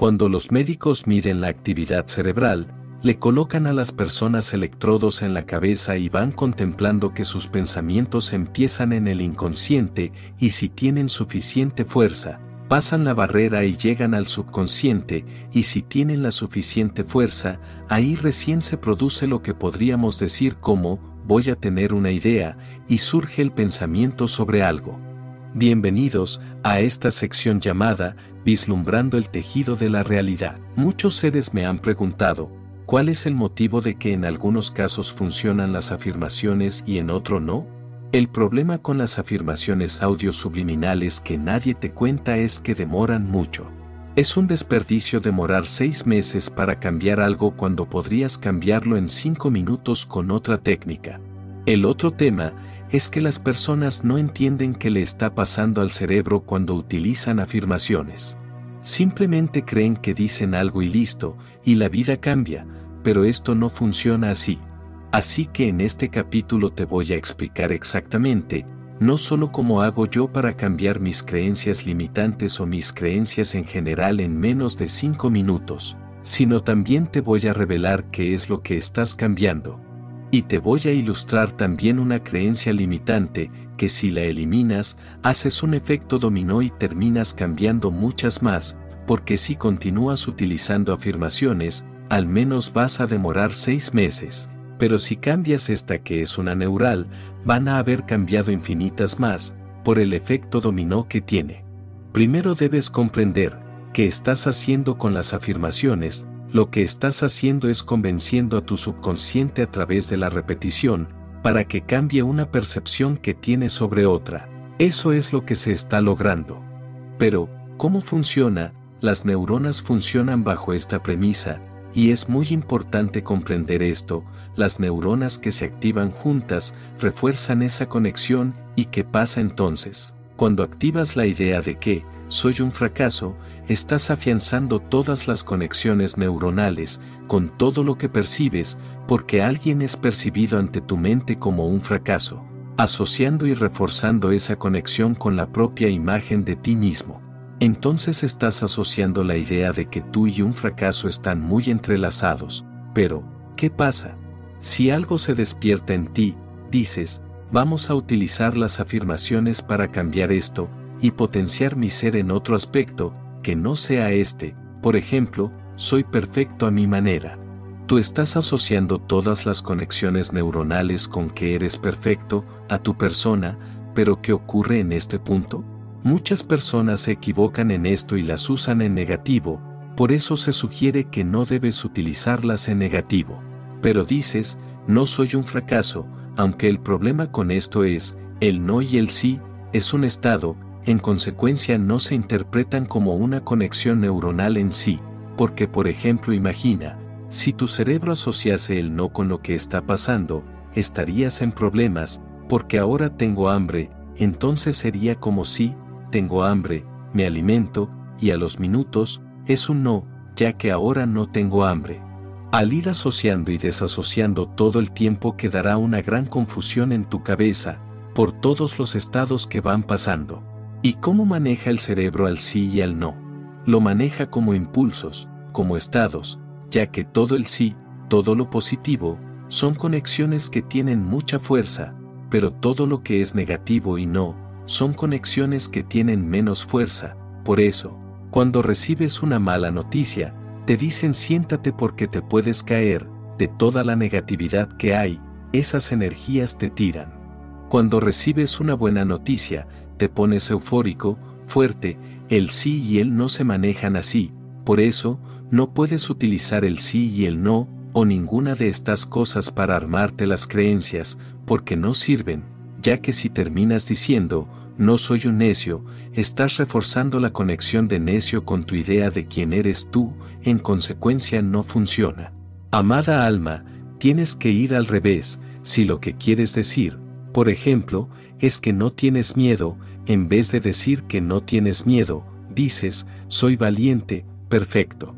Cuando los médicos miden la actividad cerebral, le colocan a las personas electrodos en la cabeza y van contemplando que sus pensamientos empiezan en el inconsciente y si tienen suficiente fuerza, pasan la barrera y llegan al subconsciente y si tienen la suficiente fuerza, ahí recién se produce lo que podríamos decir como voy a tener una idea y surge el pensamiento sobre algo. Bienvenidos a esta sección llamada Vislumbrando el tejido de la realidad. Muchos seres me han preguntado, ¿Cuál es el motivo de que en algunos casos funcionan las afirmaciones y en otro no? El problema con las afirmaciones audio subliminales que nadie te cuenta es que demoran mucho. Es un desperdicio demorar seis meses para cambiar algo cuando podrías cambiarlo en cinco minutos con otra técnica. El otro tema es que las personas no entienden qué le está pasando al cerebro cuando utilizan afirmaciones. Simplemente creen que dicen algo y listo, y la vida cambia, pero esto no funciona así. Así que en este capítulo te voy a explicar exactamente, no solo cómo hago yo para cambiar mis creencias limitantes o mis creencias en general en menos de 5 minutos, sino también te voy a revelar qué es lo que estás cambiando. Y te voy a ilustrar también una creencia limitante que si la eliminas, haces un efecto dominó y terminas cambiando muchas más, porque si continúas utilizando afirmaciones, al menos vas a demorar seis meses, pero si cambias esta que es una neural, van a haber cambiado infinitas más, por el efecto dominó que tiene. Primero debes comprender que estás haciendo con las afirmaciones, lo que estás haciendo es convenciendo a tu subconsciente a través de la repetición, para que cambie una percepción que tiene sobre otra. Eso es lo que se está logrando. Pero, ¿cómo funciona? Las neuronas funcionan bajo esta premisa, y es muy importante comprender esto, las neuronas que se activan juntas refuerzan esa conexión y ¿qué pasa entonces? Cuando activas la idea de que soy un fracaso, estás afianzando todas las conexiones neuronales con todo lo que percibes porque alguien es percibido ante tu mente como un fracaso, asociando y reforzando esa conexión con la propia imagen de ti mismo entonces estás asociando la idea de que tú y un fracaso están muy entrelazados. Pero, ¿qué pasa? Si algo se despierta en ti, dices, vamos a utilizar las afirmaciones para cambiar esto y potenciar mi ser en otro aspecto, que no sea este, por ejemplo, soy perfecto a mi manera. Tú estás asociando todas las conexiones neuronales con que eres perfecto a tu persona, pero ¿qué ocurre en este punto? Muchas personas se equivocan en esto y las usan en negativo, por eso se sugiere que no debes utilizarlas en negativo. Pero dices, no soy un fracaso, aunque el problema con esto es, el no y el sí, es un estado, en consecuencia no se interpretan como una conexión neuronal en sí, porque por ejemplo imagina, si tu cerebro asociase el no con lo que está pasando, estarías en problemas, porque ahora tengo hambre, entonces sería como si, tengo hambre, me alimento, y a los minutos, es un no, ya que ahora no tengo hambre. Al ir asociando y desasociando todo el tiempo quedará una gran confusión en tu cabeza, por todos los estados que van pasando. ¿Y cómo maneja el cerebro al sí y al no? Lo maneja como impulsos, como estados, ya que todo el sí, todo lo positivo, son conexiones que tienen mucha fuerza, pero todo lo que es negativo y no, son conexiones que tienen menos fuerza, por eso, cuando recibes una mala noticia, te dicen siéntate porque te puedes caer, de toda la negatividad que hay, esas energías te tiran. Cuando recibes una buena noticia, te pones eufórico, fuerte, el sí y el no se manejan así, por eso, no puedes utilizar el sí y el no, o ninguna de estas cosas para armarte las creencias, porque no sirven, ya que si terminas diciendo, no soy un necio, estás reforzando la conexión de necio con tu idea de quién eres tú, en consecuencia no funciona. Amada alma, tienes que ir al revés, si lo que quieres decir, por ejemplo, es que no tienes miedo, en vez de decir que no tienes miedo, dices, soy valiente, perfecto.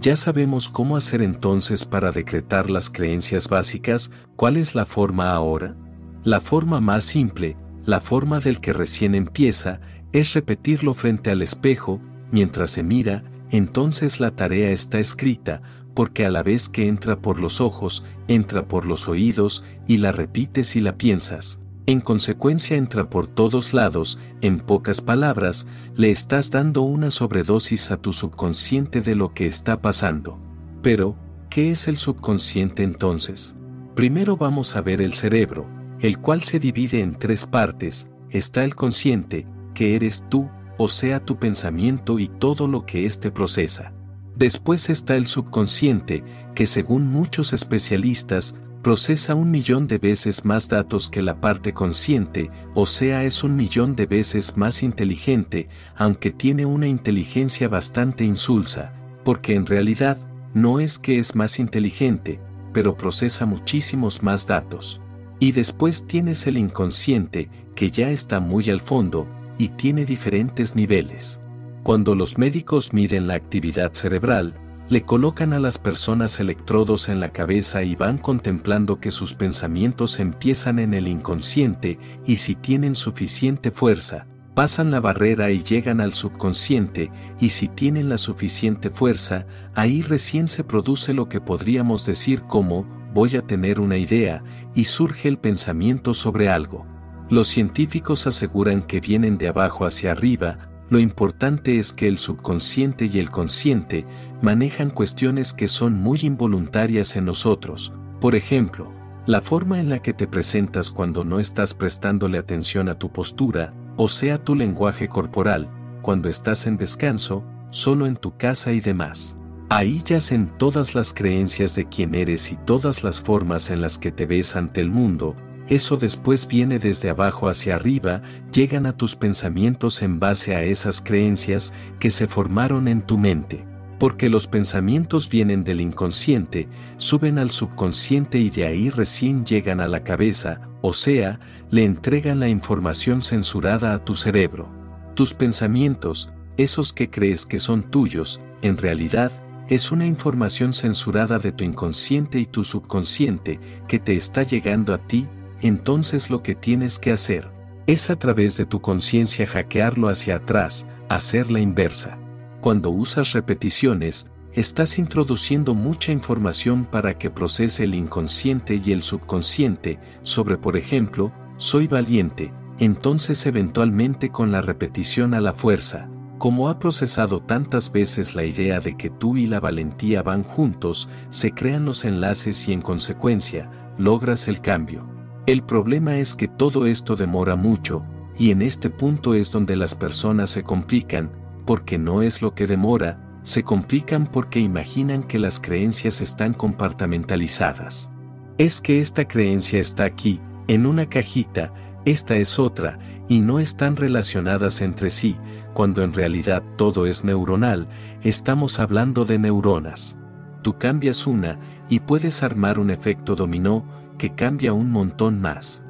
Ya sabemos cómo hacer entonces para decretar las creencias básicas, ¿cuál es la forma ahora? La forma más simple, la forma del que recién empieza, es repetirlo frente al espejo, mientras se mira, entonces la tarea está escrita, porque a la vez que entra por los ojos, entra por los oídos, y la repites y la piensas. En consecuencia entra por todos lados, en pocas palabras, le estás dando una sobredosis a tu subconsciente de lo que está pasando. Pero, ¿qué es el subconsciente entonces? Primero vamos a ver el cerebro, el cual se divide en tres partes, está el consciente, que eres tú, o sea tu pensamiento y todo lo que éste procesa. Después está el subconsciente, que según muchos especialistas, procesa un millón de veces más datos que la parte consciente, o sea es un millón de veces más inteligente, aunque tiene una inteligencia bastante insulsa, porque en realidad, no es que es más inteligente, pero procesa muchísimos más datos. Y después tienes el inconsciente, que ya está muy al fondo, y tiene diferentes niveles. Cuando los médicos miden la actividad cerebral, le colocan a las personas electrodos en la cabeza y van contemplando que sus pensamientos empiezan en el inconsciente y si tienen suficiente fuerza, pasan la barrera y llegan al subconsciente y si tienen la suficiente fuerza, ahí recién se produce lo que podríamos decir como voy a tener una idea y surge el pensamiento sobre algo. Los científicos aseguran que vienen de abajo hacia arriba, lo importante es que el subconsciente y el consciente manejan cuestiones que son muy involuntarias en nosotros, por ejemplo, la forma en la que te presentas cuando no estás prestándole atención a tu postura, o sea tu lenguaje corporal, cuando estás en descanso, solo en tu casa y demás. Ahí yacen todas las creencias de quién eres y todas las formas en las que te ves ante el mundo, eso después viene desde abajo hacia arriba, llegan a tus pensamientos en base a esas creencias que se formaron en tu mente. Porque los pensamientos vienen del inconsciente, suben al subconsciente y de ahí recién llegan a la cabeza, o sea, le entregan la información censurada a tu cerebro. Tus pensamientos, esos que crees que son tuyos, en realidad, es una información censurada de tu inconsciente y tu subconsciente que te está llegando a ti entonces lo que tienes que hacer es a través de tu conciencia hackearlo hacia atrás, hacer la inversa. Cuando usas repeticiones, estás introduciendo mucha información para que procese el inconsciente y el subconsciente sobre, por ejemplo, soy valiente, entonces eventualmente con la repetición a la fuerza, como ha procesado tantas veces la idea de que tú y la valentía van juntos, se crean los enlaces y en consecuencia, logras el cambio. El problema es que todo esto demora mucho, y en este punto es donde las personas se complican, porque no es lo que demora, se complican porque imaginan que las creencias están compartamentalizadas. Es que esta creencia está aquí, en una cajita, esta es otra, y no están relacionadas entre sí, cuando en realidad todo es neuronal, estamos hablando de neuronas. Tú cambias una, y puedes armar un efecto dominó, que cambia un montón más.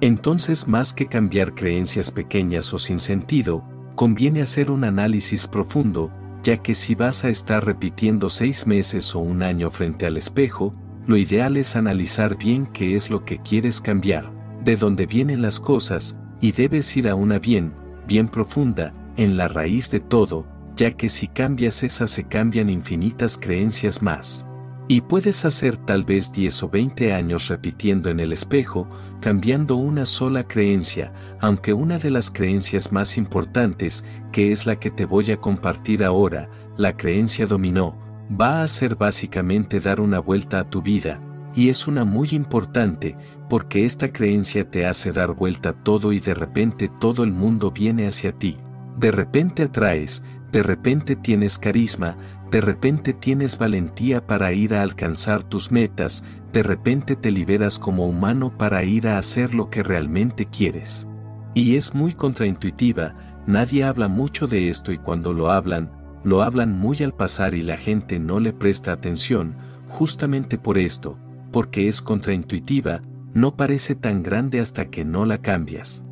Entonces más que cambiar creencias pequeñas o sin sentido, conviene hacer un análisis profundo, ya que si vas a estar repitiendo seis meses o un año frente al espejo, lo ideal es analizar bien qué es lo que quieres cambiar, de dónde vienen las cosas, y debes ir a una bien, bien profunda, en la raíz de todo, ya que si cambias esa se cambian infinitas creencias más. Y puedes hacer tal vez 10 o 20 años repitiendo en el espejo, cambiando una sola creencia, aunque una de las creencias más importantes, que es la que te voy a compartir ahora, la creencia dominó, va a ser básicamente dar una vuelta a tu vida, y es una muy importante, porque esta creencia te hace dar vuelta todo y de repente todo el mundo viene hacia ti. De repente atraes, de repente tienes carisma, de repente tienes valentía para ir a alcanzar tus metas, de repente te liberas como humano para ir a hacer lo que realmente quieres. Y es muy contraintuitiva, nadie habla mucho de esto y cuando lo hablan, lo hablan muy al pasar y la gente no le presta atención, justamente por esto, porque es contraintuitiva, no parece tan grande hasta que no la cambias.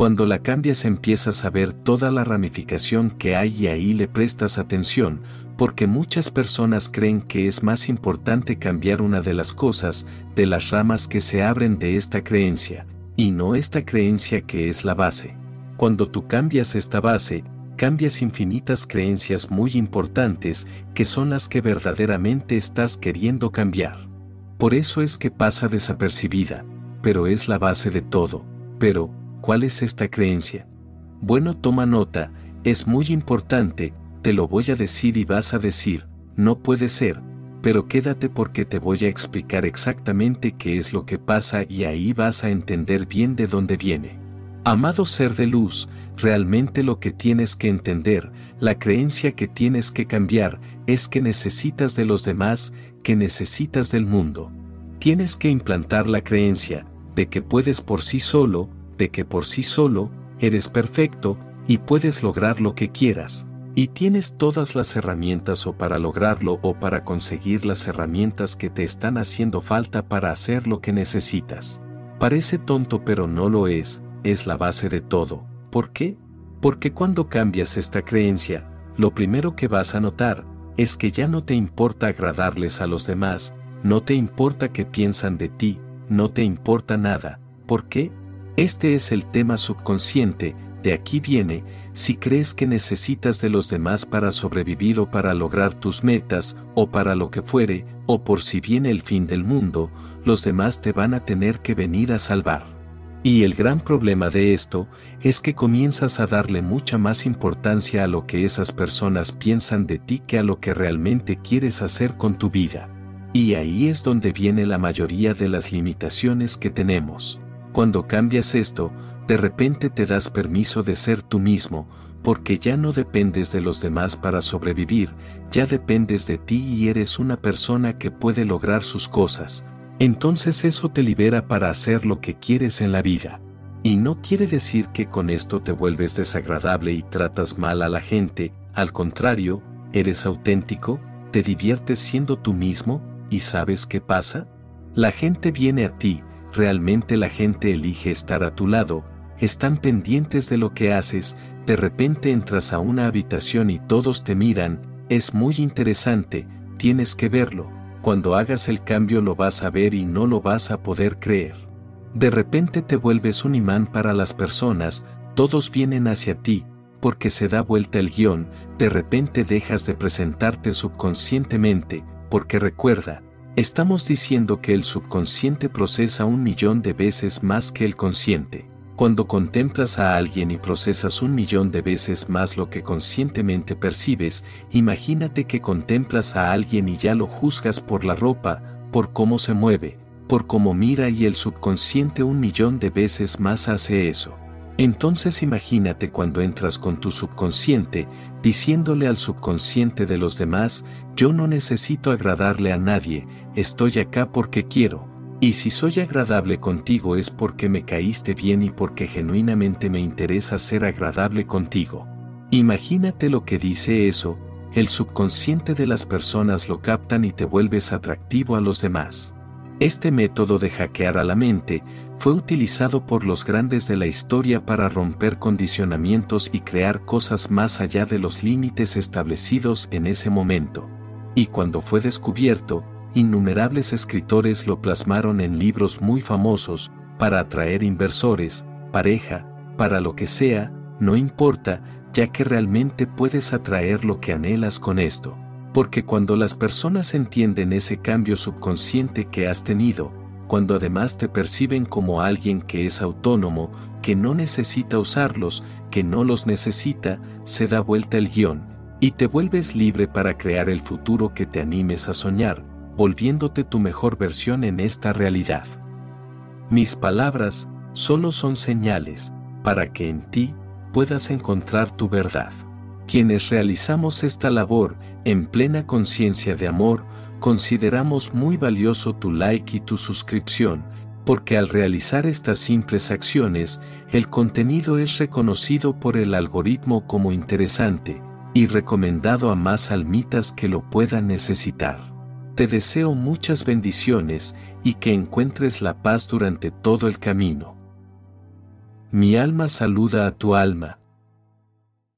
Cuando la cambias empiezas a ver toda la ramificación que hay y ahí le prestas atención, porque muchas personas creen que es más importante cambiar una de las cosas, de las ramas que se abren de esta creencia, y no esta creencia que es la base. Cuando tú cambias esta base, cambias infinitas creencias muy importantes que son las que verdaderamente estás queriendo cambiar. Por eso es que pasa desapercibida, pero es la base de todo. Pero, ¿cuál es esta creencia? Bueno, toma nota, es muy importante, te lo voy a decir y vas a decir, no puede ser, pero quédate porque te voy a explicar exactamente qué es lo que pasa y ahí vas a entender bien de dónde viene. Amado ser de luz, realmente lo que tienes que entender, la creencia que tienes que cambiar, es que necesitas de los demás, que necesitas del mundo. Tienes que implantar la creencia de que puedes por sí solo, de que por sí solo, eres perfecto, y puedes lograr lo que quieras. Y tienes todas las herramientas o para lograrlo o para conseguir las herramientas que te están haciendo falta para hacer lo que necesitas. Parece tonto pero no lo es, es la base de todo. ¿Por qué? Porque cuando cambias esta creencia, lo primero que vas a notar es que ya no te importa agradarles a los demás, no te importa qué piensan de ti, no te importa nada. ¿Por qué? Este es el tema subconsciente, de aquí viene, si crees que necesitas de los demás para sobrevivir o para lograr tus metas, o para lo que fuere, o por si viene el fin del mundo, los demás te van a tener que venir a salvar. Y el gran problema de esto es que comienzas a darle mucha más importancia a lo que esas personas piensan de ti que a lo que realmente quieres hacer con tu vida. Y ahí es donde viene la mayoría de las limitaciones que tenemos. Cuando cambias esto, de repente te das permiso de ser tú mismo, porque ya no dependes de los demás para sobrevivir, ya dependes de ti y eres una persona que puede lograr sus cosas. Entonces eso te libera para hacer lo que quieres en la vida. Y no quiere decir que con esto te vuelves desagradable y tratas mal a la gente, al contrario, eres auténtico, te diviertes siendo tú mismo, y ¿sabes qué pasa? La gente viene a ti, realmente la gente elige estar a tu lado, están pendientes de lo que haces, de repente entras a una habitación y todos te miran, es muy interesante, tienes que verlo, cuando hagas el cambio lo vas a ver y no lo vas a poder creer. De repente te vuelves un imán para las personas, todos vienen hacia ti, porque se da vuelta el guion, de repente dejas de presentarte subconscientemente, porque recuerda, estamos diciendo que el subconsciente procesa un millón de veces más que el consciente. Cuando contemplas a alguien y procesas un millón de veces más lo que conscientemente percibes, imagínate que contemplas a alguien y ya lo juzgas por la ropa, por cómo se mueve, por cómo mira y el subconsciente un millón de veces más hace eso. Entonces imagínate cuando entras con tu subconsciente, diciéndole al subconsciente de los demás, yo no necesito agradarle a nadie, estoy acá porque quiero, y si soy agradable contigo es porque me caíste bien y porque genuinamente me interesa ser agradable contigo. Imagínate lo que dice eso, el subconsciente de las personas lo captan y te vuelves atractivo a los demás. Este método de hackear a la mente fue utilizado por los grandes de la historia para romper condicionamientos y crear cosas más allá de los límites establecidos en ese momento. Y cuando fue descubierto, innumerables escritores lo plasmaron en libros muy famosos, para atraer inversores, pareja, para lo que sea, no importa, ya que realmente puedes atraer lo que anhelas con esto. Porque cuando las personas entienden ese cambio subconsciente que has tenido, cuando además te perciben como alguien que es autónomo, que no necesita usarlos, que no los necesita, se da vuelta el guion, y te vuelves libre para crear el futuro que te animes a soñar, volviéndote tu mejor versión en esta realidad. Mis palabras solo son señales para que en ti puedas encontrar tu verdad. Quienes realizamos esta labor en plena conciencia de amor, consideramos muy valioso tu like y tu suscripción, porque al realizar estas simples acciones, el contenido es reconocido por el algoritmo como interesante y recomendado a más almitas que lo puedan necesitar. Te deseo muchas bendiciones y que encuentres la paz durante todo el camino. Mi alma saluda a tu alma,